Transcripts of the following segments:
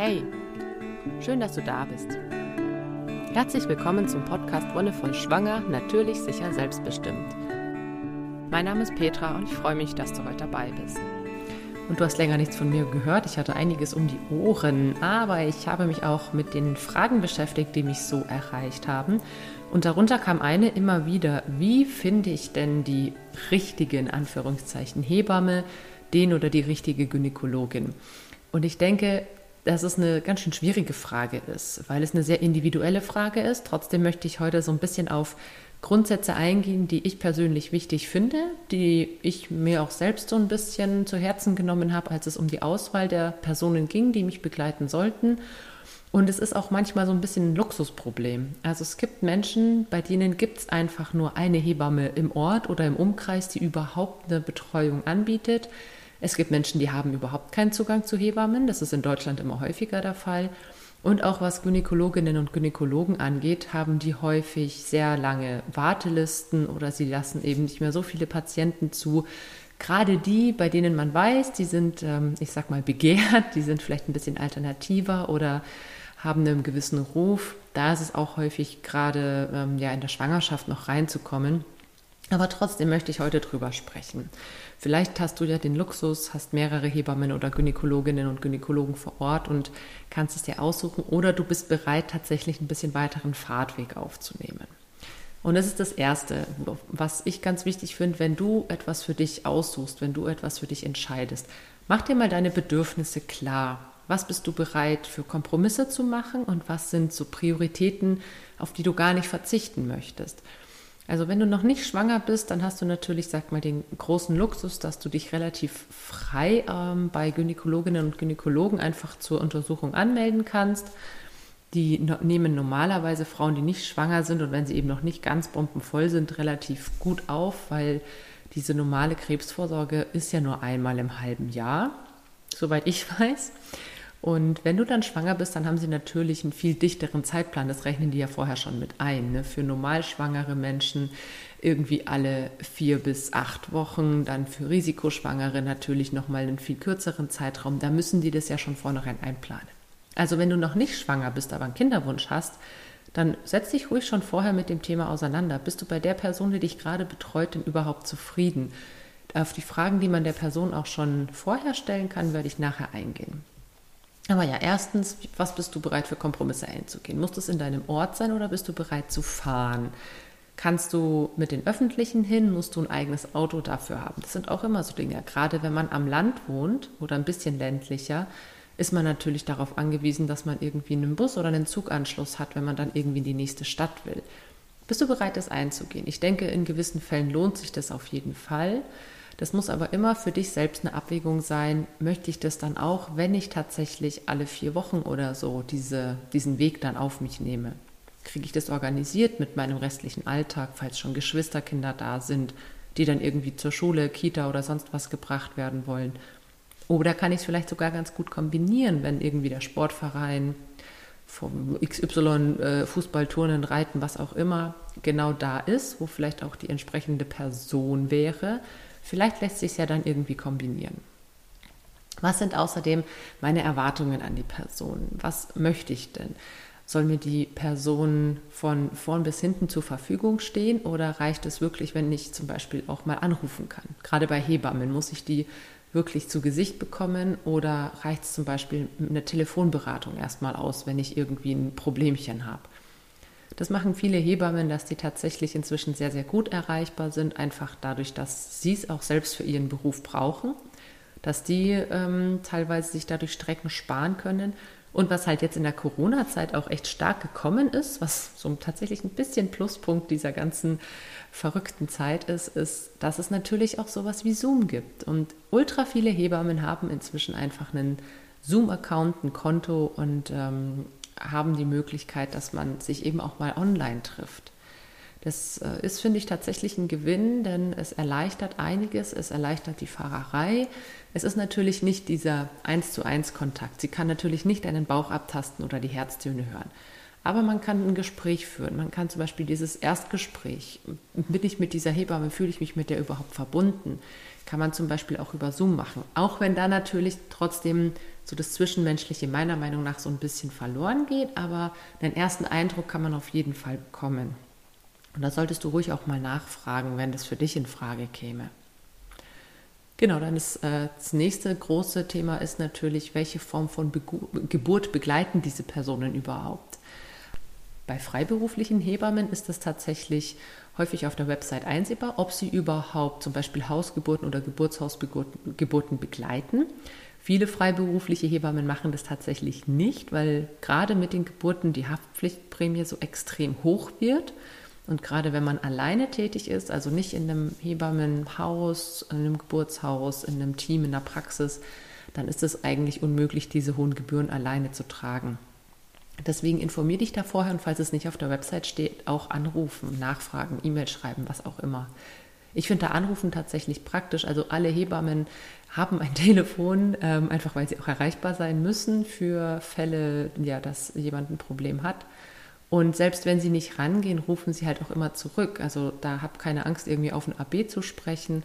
Hey, schön, dass du da bist. Herzlich willkommen zum Podcast Wonnevoll Schwanger, natürlich, sicher, selbstbestimmt. Mein Name ist Petra und ich freue mich, dass du heute dabei bist. Und du hast länger nichts von mir gehört. Ich hatte einiges um die Ohren, aber ich habe mich auch mit den Fragen beschäftigt, die mich so erreicht haben. Und darunter kam eine immer wieder, wie finde ich denn die richtige, in Anführungszeichen, Hebamme, den oder die richtige Gynäkologin? Und ich denke, dass es eine ganz schön schwierige Frage ist, weil es eine sehr individuelle Frage ist. Trotzdem möchte ich heute so ein bisschen auf Grundsätze eingehen, die ich persönlich wichtig finde, die ich mir auch selbst so ein bisschen zu Herzen genommen habe, als es um die Auswahl der Personen ging, die mich begleiten sollten. Und es ist auch manchmal so ein bisschen ein Luxusproblem. Also es gibt Menschen, bei denen gibt es einfach nur eine Hebamme im Ort oder im Umkreis, die überhaupt eine Betreuung anbietet. Es gibt Menschen, die haben überhaupt keinen Zugang zu Hebammen. Das ist in Deutschland immer häufiger der Fall. Und auch was Gynäkologinnen und Gynäkologen angeht, haben die häufig sehr lange Wartelisten oder sie lassen eben nicht mehr so viele Patienten zu. Gerade die, bei denen man weiß, die sind, ähm, ich sag mal, begehrt, die sind vielleicht ein bisschen alternativer oder haben einen gewissen Ruf. Da ist es auch häufig gerade ähm, ja in der Schwangerschaft noch reinzukommen. Aber trotzdem möchte ich heute drüber sprechen. Vielleicht hast du ja den Luxus, hast mehrere Hebammen oder Gynäkologinnen und Gynäkologen vor Ort und kannst es dir aussuchen oder du bist bereit, tatsächlich ein bisschen weiteren Fahrtweg aufzunehmen. Und das ist das Erste, was ich ganz wichtig finde, wenn du etwas für dich aussuchst, wenn du etwas für dich entscheidest. Mach dir mal deine Bedürfnisse klar. Was bist du bereit für Kompromisse zu machen und was sind so Prioritäten, auf die du gar nicht verzichten möchtest? Also wenn du noch nicht schwanger bist, dann hast du natürlich, sag mal, den großen Luxus, dass du dich relativ frei ähm, bei Gynäkologinnen und Gynäkologen einfach zur Untersuchung anmelden kannst. Die nehmen normalerweise Frauen, die nicht schwanger sind und wenn sie eben noch nicht ganz bombenvoll sind, relativ gut auf, weil diese normale Krebsvorsorge ist ja nur einmal im halben Jahr, soweit ich weiß. Und wenn du dann schwanger bist, dann haben sie natürlich einen viel dichteren Zeitplan. Das rechnen die ja vorher schon mit ein. Ne? Für normal schwangere Menschen irgendwie alle vier bis acht Wochen, dann für Risikoschwangere natürlich nochmal einen viel kürzeren Zeitraum. Da müssen die das ja schon vornherein einplanen. Also wenn du noch nicht schwanger bist, aber einen Kinderwunsch hast, dann setz dich ruhig schon vorher mit dem Thema auseinander. Bist du bei der Person, die dich gerade betreut, denn überhaupt zufrieden? Auf die Fragen, die man der Person auch schon vorher stellen kann, werde ich nachher eingehen. Aber ja, erstens, was bist du bereit für Kompromisse einzugehen? Muss das in deinem Ort sein oder bist du bereit zu fahren? Kannst du mit den Öffentlichen hin? Musst du ein eigenes Auto dafür haben? Das sind auch immer so Dinge. Gerade wenn man am Land wohnt oder ein bisschen ländlicher, ist man natürlich darauf angewiesen, dass man irgendwie einen Bus oder einen Zuganschluss hat, wenn man dann irgendwie in die nächste Stadt will. Bist du bereit, das einzugehen? Ich denke, in gewissen Fällen lohnt sich das auf jeden Fall. Das muss aber immer für dich selbst eine Abwägung sein. Möchte ich das dann auch, wenn ich tatsächlich alle vier Wochen oder so diese, diesen Weg dann auf mich nehme? Kriege ich das organisiert mit meinem restlichen Alltag, falls schon Geschwisterkinder da sind, die dann irgendwie zur Schule, Kita oder sonst was gebracht werden wollen? Oder kann ich es vielleicht sogar ganz gut kombinieren, wenn irgendwie der Sportverein vom XY äh, Fußball, Turnen, Reiten, was auch immer genau da ist, wo vielleicht auch die entsprechende Person wäre, Vielleicht lässt sich ja dann irgendwie kombinieren. Was sind außerdem meine Erwartungen an die Person? Was möchte ich denn? Soll mir die Person von vorn bis hinten zur Verfügung stehen oder reicht es wirklich, wenn ich zum Beispiel auch mal anrufen kann? Gerade bei Hebammen muss ich die wirklich zu Gesicht bekommen oder reicht es zum Beispiel eine Telefonberatung erstmal aus, wenn ich irgendwie ein Problemchen habe? Das machen viele Hebammen, dass die tatsächlich inzwischen sehr, sehr gut erreichbar sind, einfach dadurch, dass sie es auch selbst für ihren Beruf brauchen, dass die ähm, teilweise sich dadurch Strecken sparen können. Und was halt jetzt in der Corona-Zeit auch echt stark gekommen ist, was so tatsächlich ein bisschen Pluspunkt dieser ganzen verrückten Zeit ist, ist, dass es natürlich auch sowas wie Zoom gibt. Und ultra viele Hebammen haben inzwischen einfach einen Zoom-Account, ein Konto und ähm, haben die Möglichkeit, dass man sich eben auch mal online trifft. Das äh, ist, finde ich, tatsächlich ein Gewinn, denn es erleichtert einiges, es erleichtert die Fahrerei. Es ist natürlich nicht dieser eins zu eins Kontakt. Sie kann natürlich nicht einen Bauch abtasten oder die Herztöne hören. Aber man kann ein Gespräch führen. Man kann zum Beispiel dieses Erstgespräch, bin ich mit dieser Hebamme, fühle ich mich mit der überhaupt verbunden, kann man zum Beispiel auch über Zoom machen. Auch wenn da natürlich trotzdem so das Zwischenmenschliche meiner Meinung nach so ein bisschen verloren geht, aber einen ersten Eindruck kann man auf jeden Fall bekommen. Und da solltest du ruhig auch mal nachfragen, wenn das für dich in Frage käme. Genau, dann ist äh, das nächste große Thema ist natürlich, welche Form von Be Geburt begleiten diese Personen überhaupt? Bei freiberuflichen Hebammen ist es tatsächlich häufig auf der Website einsehbar, ob sie überhaupt zum Beispiel Hausgeburten oder Geburtshausgeburten begleiten. Viele freiberufliche Hebammen machen das tatsächlich nicht, weil gerade mit den Geburten die Haftpflichtprämie so extrem hoch wird und gerade wenn man alleine tätig ist, also nicht in einem Hebammenhaus, in einem Geburtshaus, in einem Team, in der Praxis, dann ist es eigentlich unmöglich, diese hohen Gebühren alleine zu tragen. Deswegen informier dich da vorher und falls es nicht auf der Website steht, auch anrufen, nachfragen, E-Mail schreiben, was auch immer. Ich finde da Anrufen tatsächlich praktisch. Also alle Hebammen haben ein Telefon, ähm, einfach weil sie auch erreichbar sein müssen für Fälle, ja, dass jemand ein Problem hat. Und selbst wenn sie nicht rangehen, rufen sie halt auch immer zurück. Also da hab keine Angst, irgendwie auf ein AB zu sprechen.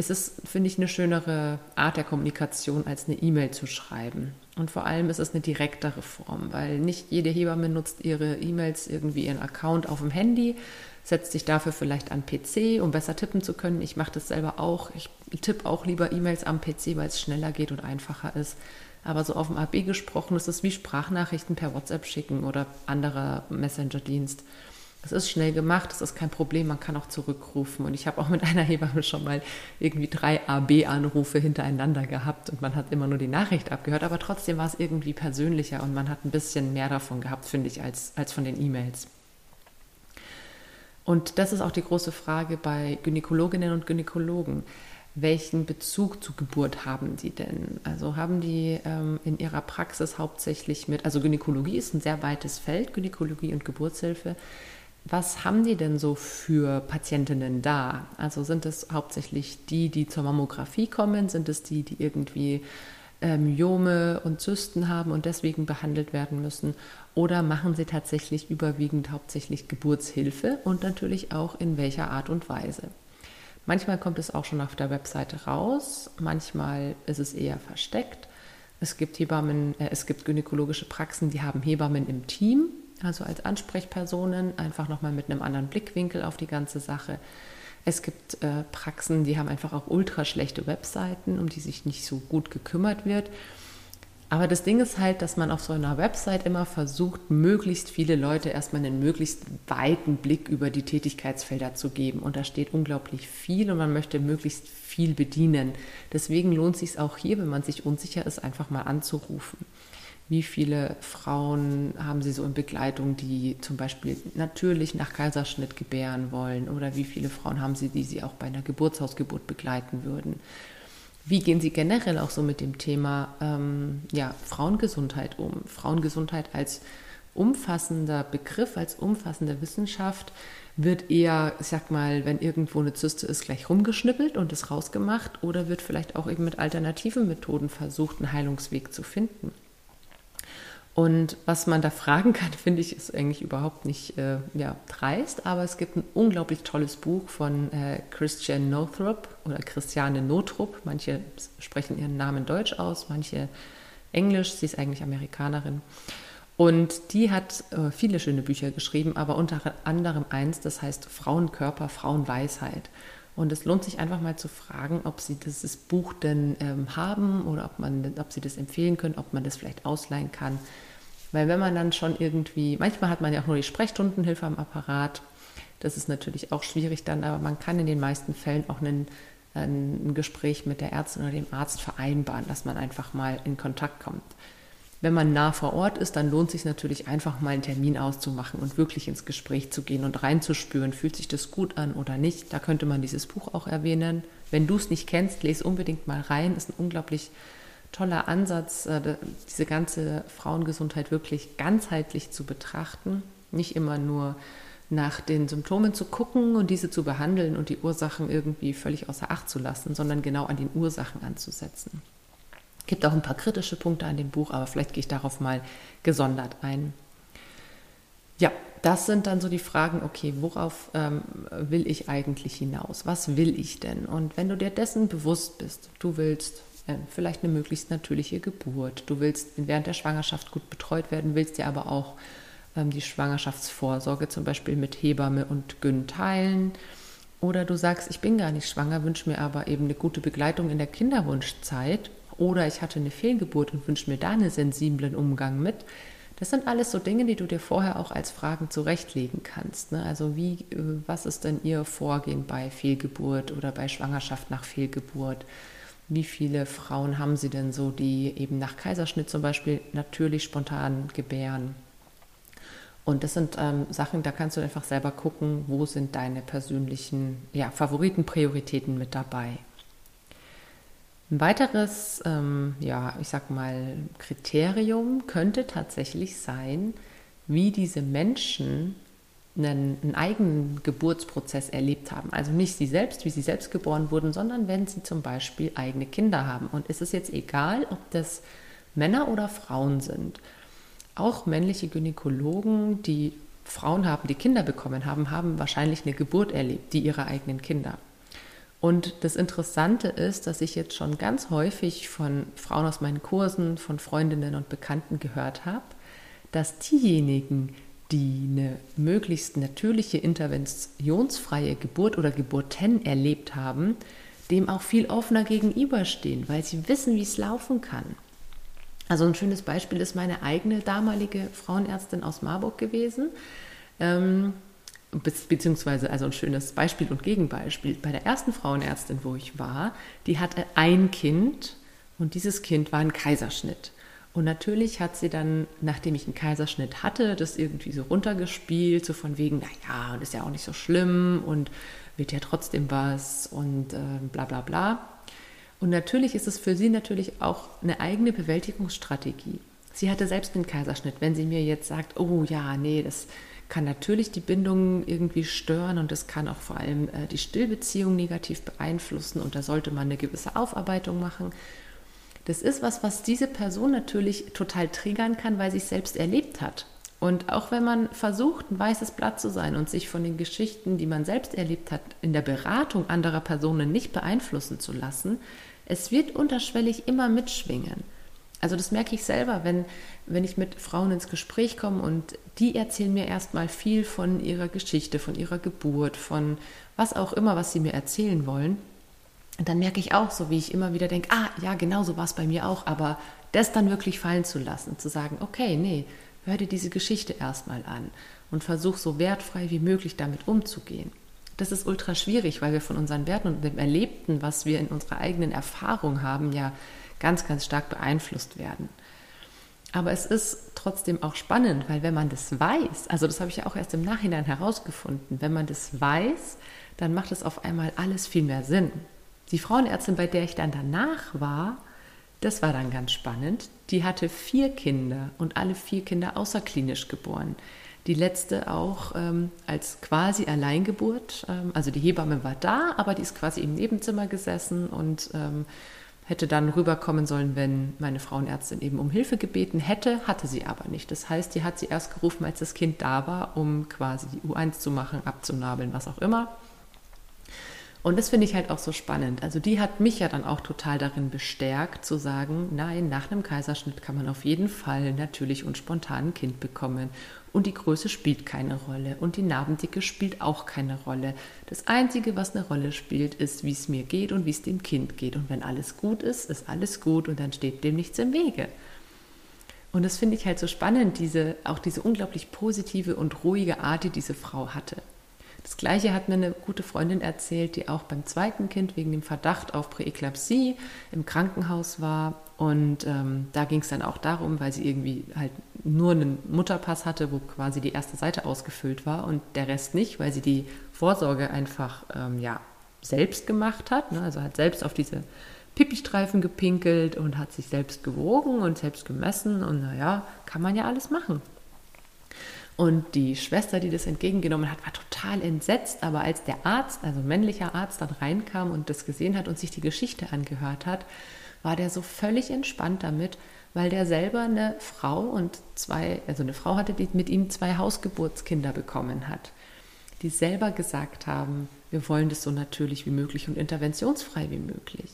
Es ist, finde ich, eine schönere Art der Kommunikation, als eine E-Mail zu schreiben. Und vor allem ist es eine direktere Form, weil nicht jede Hebamme nutzt ihre E-Mails irgendwie ihren Account auf dem Handy, setzt sich dafür vielleicht an PC, um besser tippen zu können. Ich mache das selber auch. Ich tippe auch lieber E-Mails am PC, weil es schneller geht und einfacher ist. Aber so auf dem AB gesprochen ist es wie Sprachnachrichten per WhatsApp schicken oder anderer Messenger-Dienst. Es ist schnell gemacht, es ist kein Problem, man kann auch zurückrufen. Und ich habe auch mit einer Hebamme schon mal irgendwie drei AB-Anrufe hintereinander gehabt und man hat immer nur die Nachricht abgehört, aber trotzdem war es irgendwie persönlicher und man hat ein bisschen mehr davon gehabt, finde ich, als, als von den E-Mails. Und das ist auch die große Frage bei Gynäkologinnen und Gynäkologen welchen Bezug zur Geburt haben die denn? Also haben die ähm, in ihrer Praxis hauptsächlich mit, also Gynäkologie ist ein sehr weites Feld, Gynäkologie und Geburtshilfe. Was haben die denn so für Patientinnen da? Also sind es hauptsächlich die, die zur Mammographie kommen? Sind es die, die irgendwie ähm, Myome und Zysten haben und deswegen behandelt werden müssen? Oder machen sie tatsächlich überwiegend hauptsächlich Geburtshilfe und natürlich auch in welcher Art und Weise? Manchmal kommt es auch schon auf der Webseite raus, manchmal ist es eher versteckt. Es gibt Hebammen, äh, es gibt gynäkologische Praxen, die haben Hebammen im Team, also als Ansprechpersonen, einfach nochmal mit einem anderen Blickwinkel auf die ganze Sache. Es gibt äh, Praxen, die haben einfach auch ultra schlechte Webseiten, um die sich nicht so gut gekümmert wird. Aber das Ding ist halt, dass man auf so einer Website immer versucht, möglichst viele Leute erstmal einen möglichst weiten Blick über die Tätigkeitsfelder zu geben. Und da steht unglaublich viel und man möchte möglichst viel bedienen. Deswegen lohnt es sich auch hier, wenn man sich unsicher ist, einfach mal anzurufen. Wie viele Frauen haben Sie so in Begleitung, die zum Beispiel natürlich nach Kaiserschnitt gebären wollen? Oder wie viele Frauen haben Sie, die Sie auch bei einer Geburtshausgeburt begleiten würden? Wie gehen Sie generell auch so mit dem Thema ähm, ja, Frauengesundheit um? Frauengesundheit als umfassender Begriff, als umfassende Wissenschaft wird eher, ich sag mal, wenn irgendwo eine Zyste ist, gleich rumgeschnippelt und ist rausgemacht oder wird vielleicht auch eben mit alternativen Methoden versucht, einen Heilungsweg zu finden? Und was man da fragen kann, finde ich, ist eigentlich überhaupt nicht äh, ja, dreist, aber es gibt ein unglaublich tolles Buch von äh, Christian Northrop oder Christiane Notrup. Manche sprechen ihren Namen deutsch aus, manche englisch. Sie ist eigentlich Amerikanerin. Und die hat äh, viele schöne Bücher geschrieben, aber unter anderem eins, das heißt Frauenkörper, Frauenweisheit. Und es lohnt sich einfach mal zu fragen, ob Sie dieses Buch denn ähm, haben oder ob, man, ob Sie das empfehlen können, ob man das vielleicht ausleihen kann. Weil wenn man dann schon irgendwie, manchmal hat man ja auch nur die Sprechstundenhilfe am Apparat, das ist natürlich auch schwierig dann, aber man kann in den meisten Fällen auch einen, ein Gespräch mit der Ärztin oder dem Arzt vereinbaren, dass man einfach mal in Kontakt kommt. Wenn man nah vor Ort ist, dann lohnt es sich natürlich einfach mal einen Termin auszumachen und wirklich ins Gespräch zu gehen und reinzuspüren, fühlt sich das gut an oder nicht. Da könnte man dieses Buch auch erwähnen. Wenn du es nicht kennst, lese unbedingt mal rein. Ist ein unglaublich toller Ansatz, äh, diese ganze Frauengesundheit wirklich ganzheitlich zu betrachten. Nicht immer nur nach den Symptomen zu gucken und diese zu behandeln und die Ursachen irgendwie völlig außer Acht zu lassen, sondern genau an den Ursachen anzusetzen gibt auch ein paar kritische Punkte an dem Buch, aber vielleicht gehe ich darauf mal gesondert ein. Ja, das sind dann so die Fragen, okay, worauf ähm, will ich eigentlich hinaus? Was will ich denn? Und wenn du dir dessen bewusst bist, du willst äh, vielleicht eine möglichst natürliche Geburt. Du willst während der Schwangerschaft gut betreut werden, willst dir aber auch ähm, die Schwangerschaftsvorsorge zum Beispiel mit Hebamme und Gyn teilen. Oder du sagst, ich bin gar nicht schwanger, wünsche mir aber eben eine gute Begleitung in der Kinderwunschzeit. Oder ich hatte eine Fehlgeburt und wünsche mir da einen sensiblen Umgang mit. Das sind alles so Dinge, die du dir vorher auch als Fragen zurechtlegen kannst. Ne? Also wie, äh, was ist denn Ihr Vorgehen bei Fehlgeburt oder bei Schwangerschaft nach Fehlgeburt? Wie viele Frauen haben Sie denn so, die eben nach Kaiserschnitt zum Beispiel natürlich spontan gebären? Und das sind ähm, Sachen, da kannst du einfach selber gucken, wo sind deine persönlichen ja, Favoriten, Prioritäten mit dabei. Ein weiteres, ähm, ja, ich sag mal, Kriterium könnte tatsächlich sein, wie diese Menschen einen, einen, eigenen Geburtsprozess erlebt haben. Also nicht sie selbst, wie sie selbst geboren wurden, sondern wenn sie zum Beispiel eigene Kinder haben. Und ist es jetzt egal, ob das Männer oder Frauen sind. Auch männliche Gynäkologen, die Frauen haben, die Kinder bekommen haben, haben wahrscheinlich eine Geburt erlebt, die ihrer eigenen Kinder. Und das Interessante ist, dass ich jetzt schon ganz häufig von Frauen aus meinen Kursen, von Freundinnen und Bekannten gehört habe, dass diejenigen, die eine möglichst natürliche, interventionsfreie Geburt oder Geburten erlebt haben, dem auch viel offener gegenüberstehen, weil sie wissen, wie es laufen kann. Also ein schönes Beispiel ist meine eigene damalige Frauenärztin aus Marburg gewesen. Ähm, beziehungsweise also ein schönes Beispiel und Gegenbeispiel. Bei der ersten Frauenärztin, wo ich war, die hatte ein Kind und dieses Kind war ein Kaiserschnitt. Und natürlich hat sie dann, nachdem ich einen Kaiserschnitt hatte, das irgendwie so runtergespielt, so von wegen, naja, und ist ja auch nicht so schlimm und wird ja trotzdem was und äh, bla bla bla. Und natürlich ist es für sie natürlich auch eine eigene Bewältigungsstrategie. Sie hatte selbst einen Kaiserschnitt. Wenn sie mir jetzt sagt, oh ja, nee, das kann natürlich die Bindung irgendwie stören und es kann auch vor allem äh, die Stillbeziehung negativ beeinflussen und da sollte man eine gewisse Aufarbeitung machen. Das ist was, was diese Person natürlich total triggern kann, weil sie es selbst erlebt hat. Und auch wenn man versucht, ein weißes Blatt zu sein und sich von den Geschichten, die man selbst erlebt hat, in der Beratung anderer Personen nicht beeinflussen zu lassen, es wird unterschwellig immer mitschwingen. Also das merke ich selber, wenn, wenn ich mit Frauen ins Gespräch komme und die erzählen mir erstmal viel von ihrer Geschichte, von ihrer Geburt, von was auch immer, was sie mir erzählen wollen. Und dann merke ich auch so, wie ich immer wieder denke, ah ja, genau so war es bei mir auch, aber das dann wirklich fallen zu lassen, zu sagen, okay, nee, hör dir diese Geschichte erstmal an und versuch so wertfrei wie möglich damit umzugehen. Das ist ultra schwierig, weil wir von unseren Werten und dem Erlebten, was wir in unserer eigenen Erfahrung haben, ja ganz, ganz stark beeinflusst werden. Aber es ist trotzdem auch spannend, weil wenn man das weiß, also das habe ich ja auch erst im Nachhinein herausgefunden, wenn man das weiß, dann macht es auf einmal alles viel mehr Sinn. Die Frauenärztin, bei der ich dann danach war, das war dann ganz spannend. Die hatte vier Kinder und alle vier Kinder außerklinisch geboren. Die letzte auch ähm, als quasi Alleingeburt. Ähm, also die Hebamme war da, aber die ist quasi im Nebenzimmer gesessen und ähm, hätte dann rüberkommen sollen, wenn meine Frauenärztin eben um Hilfe gebeten hätte, hatte sie aber nicht. Das heißt, die hat sie erst gerufen, als das Kind da war, um quasi die U1 zu machen, abzunabeln, was auch immer. Und das finde ich halt auch so spannend. Also die hat mich ja dann auch total darin bestärkt zu sagen, nein, nach einem Kaiserschnitt kann man auf jeden Fall natürlich und spontan ein Kind bekommen. Und die Größe spielt keine Rolle und die Narbendicke spielt auch keine Rolle. Das Einzige, was eine Rolle spielt, ist, wie es mir geht und wie es dem Kind geht. Und wenn alles gut ist, ist alles gut und dann steht dem nichts im Wege. Und das finde ich halt so spannend, diese, auch diese unglaublich positive und ruhige Art, die diese Frau hatte. Das Gleiche hat mir eine gute Freundin erzählt, die auch beim zweiten Kind wegen dem Verdacht auf Präeklampsie im Krankenhaus war. Und ähm, da ging es dann auch darum, weil sie irgendwie halt nur einen Mutterpass hatte, wo quasi die erste Seite ausgefüllt war und der Rest nicht, weil sie die Vorsorge einfach ähm, ja, selbst gemacht hat. Ne? Also hat selbst auf diese Pipistreifen gepinkelt und hat sich selbst gewogen und selbst gemessen. Und naja, kann man ja alles machen. Und die Schwester, die das entgegengenommen hat, war total entsetzt. Aber als der Arzt, also männlicher Arzt, dann reinkam und das gesehen hat und sich die Geschichte angehört hat, war der so völlig entspannt damit, weil der selber eine Frau und zwei, also eine Frau hatte, die mit ihm zwei Hausgeburtskinder bekommen hat, die selber gesagt haben, wir wollen das so natürlich wie möglich und interventionsfrei wie möglich.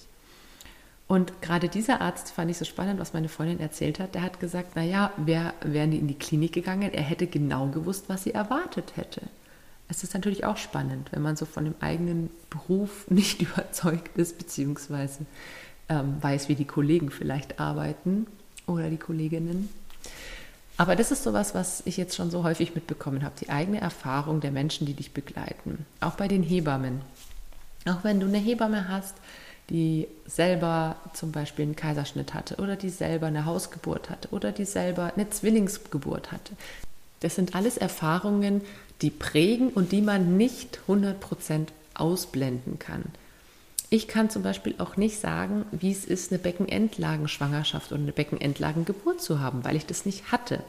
Und gerade dieser Arzt fand ich so spannend, was meine Freundin erzählt hat. Der hat gesagt, naja, wär, wären die in die Klinik gegangen, er hätte genau gewusst, was sie erwartet hätte. Es ist natürlich auch spannend, wenn man so von dem eigenen Beruf nicht überzeugt ist, beziehungsweise ähm, weiß, wie die Kollegen vielleicht arbeiten oder die Kolleginnen. Aber das ist sowas, was ich jetzt schon so häufig mitbekommen habe, die eigene Erfahrung der Menschen, die dich begleiten. Auch bei den Hebammen. Auch wenn du eine Hebamme hast, die selber zum Beispiel einen Kaiserschnitt hatte oder die selber eine Hausgeburt hatte oder die selber eine Zwillingsgeburt hatte. Das sind alles Erfahrungen, die prägen und die man nicht 100% ausblenden kann. Ich kann zum Beispiel auch nicht sagen, wie es ist, eine Beckenendlagenschwangerschaft oder eine Beckenendlagengeburt zu haben, weil ich das nicht hatte.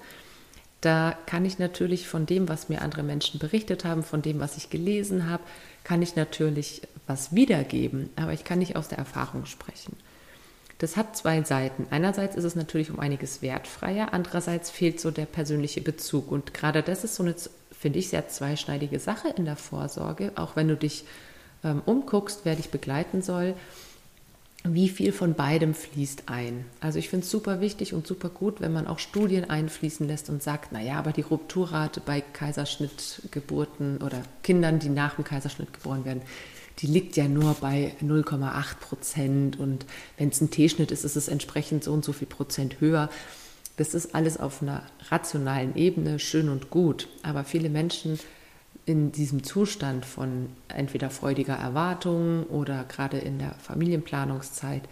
Da kann ich natürlich von dem, was mir andere Menschen berichtet haben, von dem, was ich gelesen habe, kann ich natürlich was wiedergeben, aber ich kann nicht aus der Erfahrung sprechen. Das hat zwei Seiten. Einerseits ist es natürlich um einiges wertfreier, andererseits fehlt so der persönliche Bezug. Und gerade das ist so eine, finde ich, sehr zweischneidige Sache in der Vorsorge, auch wenn du dich ähm, umguckst, wer dich begleiten soll wie viel von beidem fließt ein. Also ich finde es super wichtig und super gut, wenn man auch Studien einfließen lässt und sagt, naja, aber die Rupturrate bei Kaiserschnittgeburten oder Kindern, die nach dem Kaiserschnitt geboren werden, die liegt ja nur bei 0,8 Prozent und wenn es ein T-Schnitt ist, ist es entsprechend so und so viel Prozent höher. Das ist alles auf einer rationalen Ebene schön und gut, aber viele Menschen in diesem Zustand von entweder freudiger Erwartung oder gerade in der Familienplanungszeit,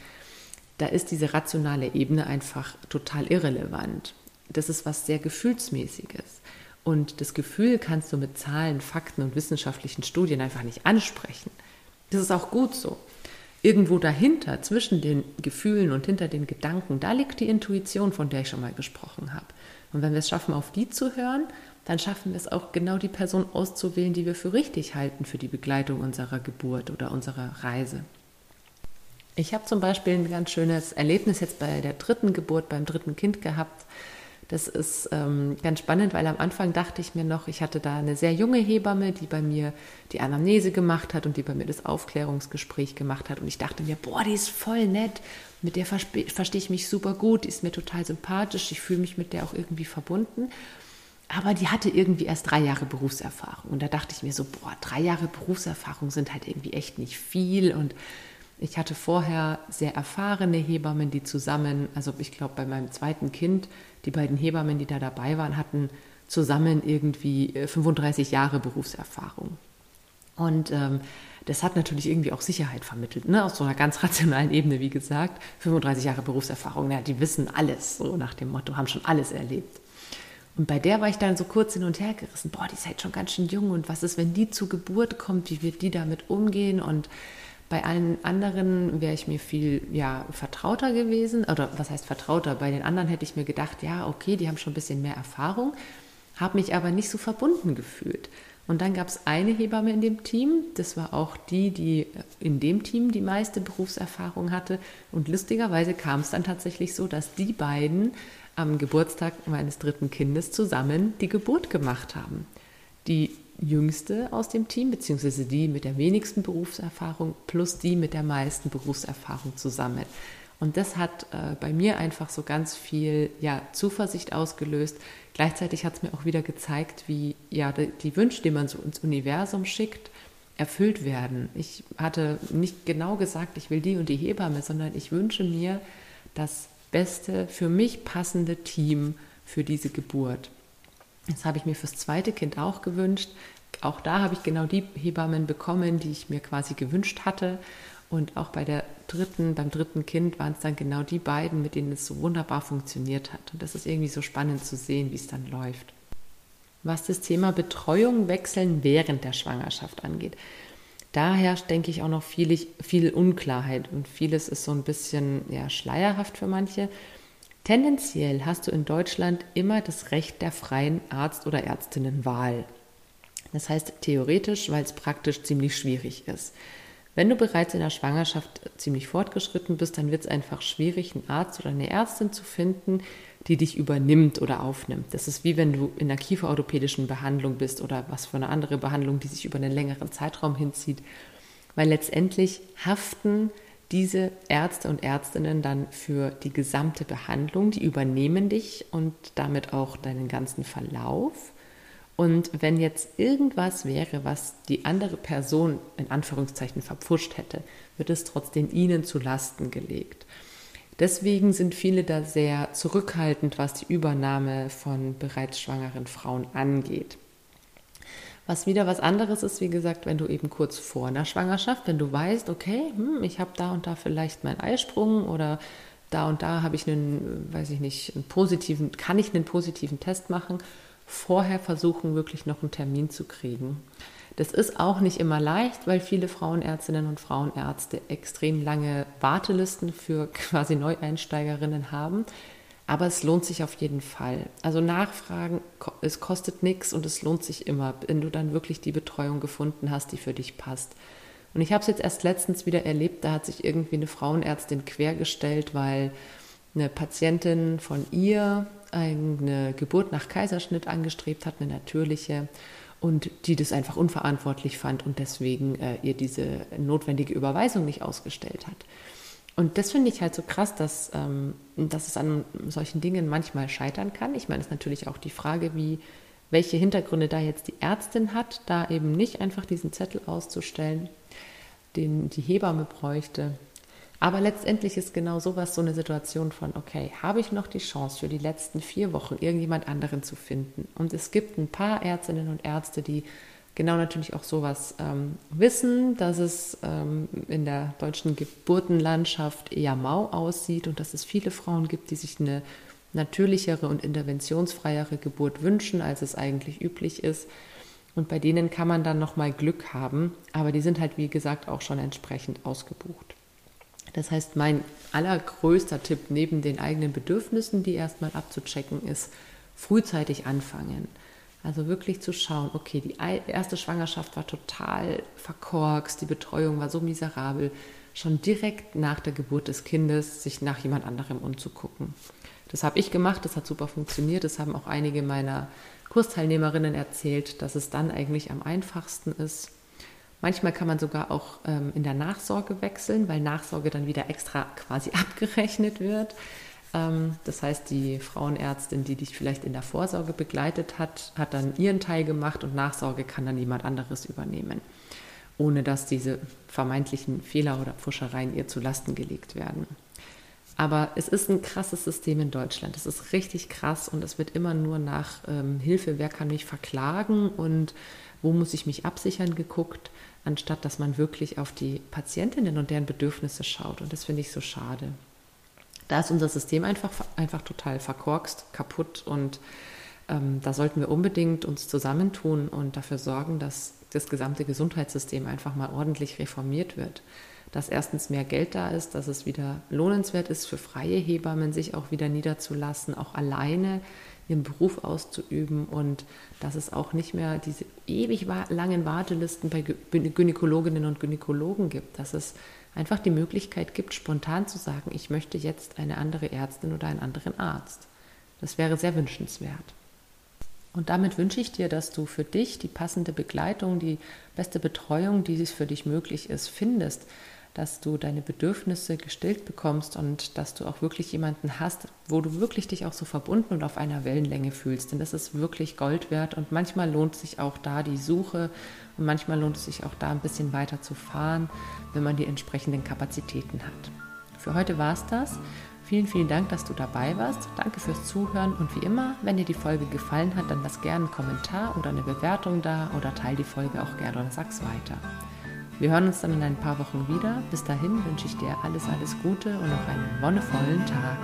da ist diese rationale Ebene einfach total irrelevant. Das ist was sehr Gefühlsmäßiges. Und das Gefühl kannst du mit Zahlen, Fakten und wissenschaftlichen Studien einfach nicht ansprechen. Das ist auch gut so. Irgendwo dahinter, zwischen den Gefühlen und hinter den Gedanken, da liegt die Intuition, von der ich schon mal gesprochen habe. Und wenn wir es schaffen, auf die zu hören, dann schaffen wir es auch genau die Person auszuwählen, die wir für richtig halten für die Begleitung unserer Geburt oder unserer Reise. Ich habe zum Beispiel ein ganz schönes Erlebnis jetzt bei der dritten Geburt, beim dritten Kind gehabt. Das ist ähm, ganz spannend, weil am Anfang dachte ich mir noch, ich hatte da eine sehr junge Hebamme, die bei mir die Anamnese gemacht hat und die bei mir das Aufklärungsgespräch gemacht hat. Und ich dachte mir, boah, die ist voll nett, mit der verstehe ich mich super gut, die ist mir total sympathisch, ich fühle mich mit der auch irgendwie verbunden. Aber die hatte irgendwie erst drei Jahre Berufserfahrung. Und da dachte ich mir so, boah, drei Jahre Berufserfahrung sind halt irgendwie echt nicht viel. Und ich hatte vorher sehr erfahrene Hebammen, die zusammen, also ich glaube bei meinem zweiten Kind, die beiden Hebammen, die da dabei waren, hatten zusammen irgendwie 35 äh, Jahre Berufserfahrung. Und ähm, das hat natürlich irgendwie auch Sicherheit vermittelt, ne? aus so einer ganz rationalen Ebene, wie gesagt. 35 Jahre Berufserfahrung, ja, die wissen alles, so nach dem Motto, haben schon alles erlebt. Und bei der war ich dann so kurz hin und her gerissen. Boah, die ist halt schon ganz schön jung. Und was ist, wenn die zur Geburt kommt? Wie wird die damit umgehen? Und bei allen anderen wäre ich mir viel ja, vertrauter gewesen. Oder was heißt vertrauter? Bei den anderen hätte ich mir gedacht, ja, okay, die haben schon ein bisschen mehr Erfahrung, habe mich aber nicht so verbunden gefühlt. Und dann gab es eine Hebamme in dem Team, das war auch die, die in dem Team die meiste Berufserfahrung hatte. Und lustigerweise kam es dann tatsächlich so, dass die beiden am Geburtstag meines dritten Kindes zusammen die Geburt gemacht haben. Die jüngste aus dem Team, beziehungsweise die mit der wenigsten Berufserfahrung plus die mit der meisten Berufserfahrung zusammen. Und das hat äh, bei mir einfach so ganz viel ja, Zuversicht ausgelöst. Gleichzeitig hat es mir auch wieder gezeigt, wie ja, die, die Wünsche, die man so ins Universum schickt, erfüllt werden. Ich hatte nicht genau gesagt, ich will die und die Hebamme, sondern ich wünsche mir, dass beste, für mich passende Team für diese Geburt. Das habe ich mir fürs zweite Kind auch gewünscht. Auch da habe ich genau die Hebammen bekommen, die ich mir quasi gewünscht hatte. Und auch bei der dritten, beim dritten Kind waren es dann genau die beiden, mit denen es so wunderbar funktioniert hat. Und das ist irgendwie so spannend zu sehen, wie es dann läuft. Was das Thema Betreuung wechseln während der Schwangerschaft angeht, da herrscht, denke ich, auch noch viel, viel Unklarheit und vieles ist so ein bisschen ja, schleierhaft für manche. Tendenziell hast du in Deutschland immer das Recht der freien Arzt- oder Ärztinnenwahl. Das heißt theoretisch, weil es praktisch ziemlich schwierig ist. Wenn du bereits in der Schwangerschaft ziemlich fortgeschritten bist, dann wird es einfach schwierig, einen Arzt oder eine Ärztin zu finden, die dich übernimmt oder aufnimmt. Das ist wie wenn du in einer kieferorthopädischen Behandlung bist oder was für eine andere Behandlung, die sich über einen längeren Zeitraum hinzieht. Weil letztendlich haften diese Ärzte und Ärztinnen dann für die gesamte Behandlung, die übernehmen dich und damit auch deinen ganzen Verlauf. Und wenn jetzt irgendwas wäre, was die andere Person in Anführungszeichen verpfuscht hätte, wird es trotzdem ihnen zu Lasten gelegt. Deswegen sind viele da sehr zurückhaltend, was die Übernahme von bereits schwangeren Frauen angeht. Was wieder was anderes ist, wie gesagt, wenn du eben kurz vor einer Schwangerschaft, wenn du weißt, okay, hm, ich habe da und da vielleicht meinen Eisprung oder da und da habe ich einen, weiß ich nicht, einen positiven, kann ich einen positiven Test machen, vorher versuchen, wirklich noch einen Termin zu kriegen. Das ist auch nicht immer leicht, weil viele Frauenärztinnen und Frauenärzte extrem lange Wartelisten für quasi Neueinsteigerinnen haben. Aber es lohnt sich auf jeden Fall. Also nachfragen, es kostet nichts und es lohnt sich immer, wenn du dann wirklich die Betreuung gefunden hast, die für dich passt. Und ich habe es jetzt erst letztens wieder erlebt, da hat sich irgendwie eine Frauenärztin quergestellt, weil eine Patientin von ihr eine Geburt nach Kaiserschnitt angestrebt hat, eine natürliche, und die das einfach unverantwortlich fand und deswegen äh, ihr diese notwendige Überweisung nicht ausgestellt hat. Und das finde ich halt so krass, dass, ähm, dass es an solchen Dingen manchmal scheitern kann. Ich meine, es ist natürlich auch die Frage, wie, welche Hintergründe da jetzt die Ärztin hat, da eben nicht einfach diesen Zettel auszustellen, den die Hebamme bräuchte. Aber letztendlich ist genau sowas so eine Situation von, okay, habe ich noch die Chance für die letzten vier Wochen irgendjemand anderen zu finden? Und es gibt ein paar Ärztinnen und Ärzte, die genau natürlich auch sowas ähm, wissen, dass es ähm, in der deutschen Geburtenlandschaft eher mau aussieht und dass es viele Frauen gibt, die sich eine natürlichere und interventionsfreiere Geburt wünschen, als es eigentlich üblich ist. Und bei denen kann man dann nochmal Glück haben, aber die sind halt, wie gesagt, auch schon entsprechend ausgebucht. Das heißt, mein allergrößter Tipp neben den eigenen Bedürfnissen, die erstmal abzuchecken, ist frühzeitig anfangen. Also wirklich zu schauen, okay, die erste Schwangerschaft war total verkorkst, die Betreuung war so miserabel, schon direkt nach der Geburt des Kindes sich nach jemand anderem umzugucken. Das habe ich gemacht, das hat super funktioniert, das haben auch einige meiner Kursteilnehmerinnen erzählt, dass es dann eigentlich am einfachsten ist. Manchmal kann man sogar auch ähm, in der Nachsorge wechseln, weil Nachsorge dann wieder extra quasi abgerechnet wird. Ähm, das heißt, die Frauenärztin, die dich vielleicht in der Vorsorge begleitet hat, hat dann ihren Teil gemacht und Nachsorge kann dann jemand anderes übernehmen, ohne dass diese vermeintlichen Fehler oder Pfuschereien ihr zu Lasten gelegt werden. Aber es ist ein krasses System in Deutschland. Es ist richtig krass und es wird immer nur nach ähm, Hilfe, wer kann mich verklagen und wo muss ich mich absichern geguckt, anstatt dass man wirklich auf die Patientinnen und deren Bedürfnisse schaut. Und das finde ich so schade. Da ist unser System einfach, einfach total verkorkst, kaputt und ähm, da sollten wir unbedingt uns zusammentun und dafür sorgen, dass das gesamte Gesundheitssystem einfach mal ordentlich reformiert wird. Dass erstens mehr Geld da ist, dass es wieder lohnenswert ist für freie Hebammen, sich auch wieder niederzulassen, auch alleine ihren Beruf auszuüben und dass es auch nicht mehr diese ewig langen Wartelisten bei Gynäkologinnen und Gynäkologen gibt, dass es einfach die Möglichkeit gibt, spontan zu sagen, ich möchte jetzt eine andere Ärztin oder einen anderen Arzt. Das wäre sehr wünschenswert. Und damit wünsche ich dir, dass du für dich die passende Begleitung, die beste Betreuung, die es für dich möglich ist, findest, dass du deine Bedürfnisse gestillt bekommst und dass du auch wirklich jemanden hast, wo du wirklich dich auch so verbunden und auf einer Wellenlänge fühlst. Denn das ist wirklich Gold wert und manchmal lohnt sich auch da die Suche und manchmal lohnt es sich auch da ein bisschen weiter zu fahren, wenn man die entsprechenden Kapazitäten hat. Für heute war es das. Vielen, vielen Dank, dass du dabei warst. Danke fürs Zuhören und wie immer, wenn dir die Folge gefallen hat, dann lass gerne einen Kommentar oder eine Bewertung da oder teile die Folge auch gerne oder sag's weiter. Wir hören uns dann in ein paar Wochen wieder. Bis dahin wünsche ich dir alles, alles Gute und noch einen wonnevollen Tag.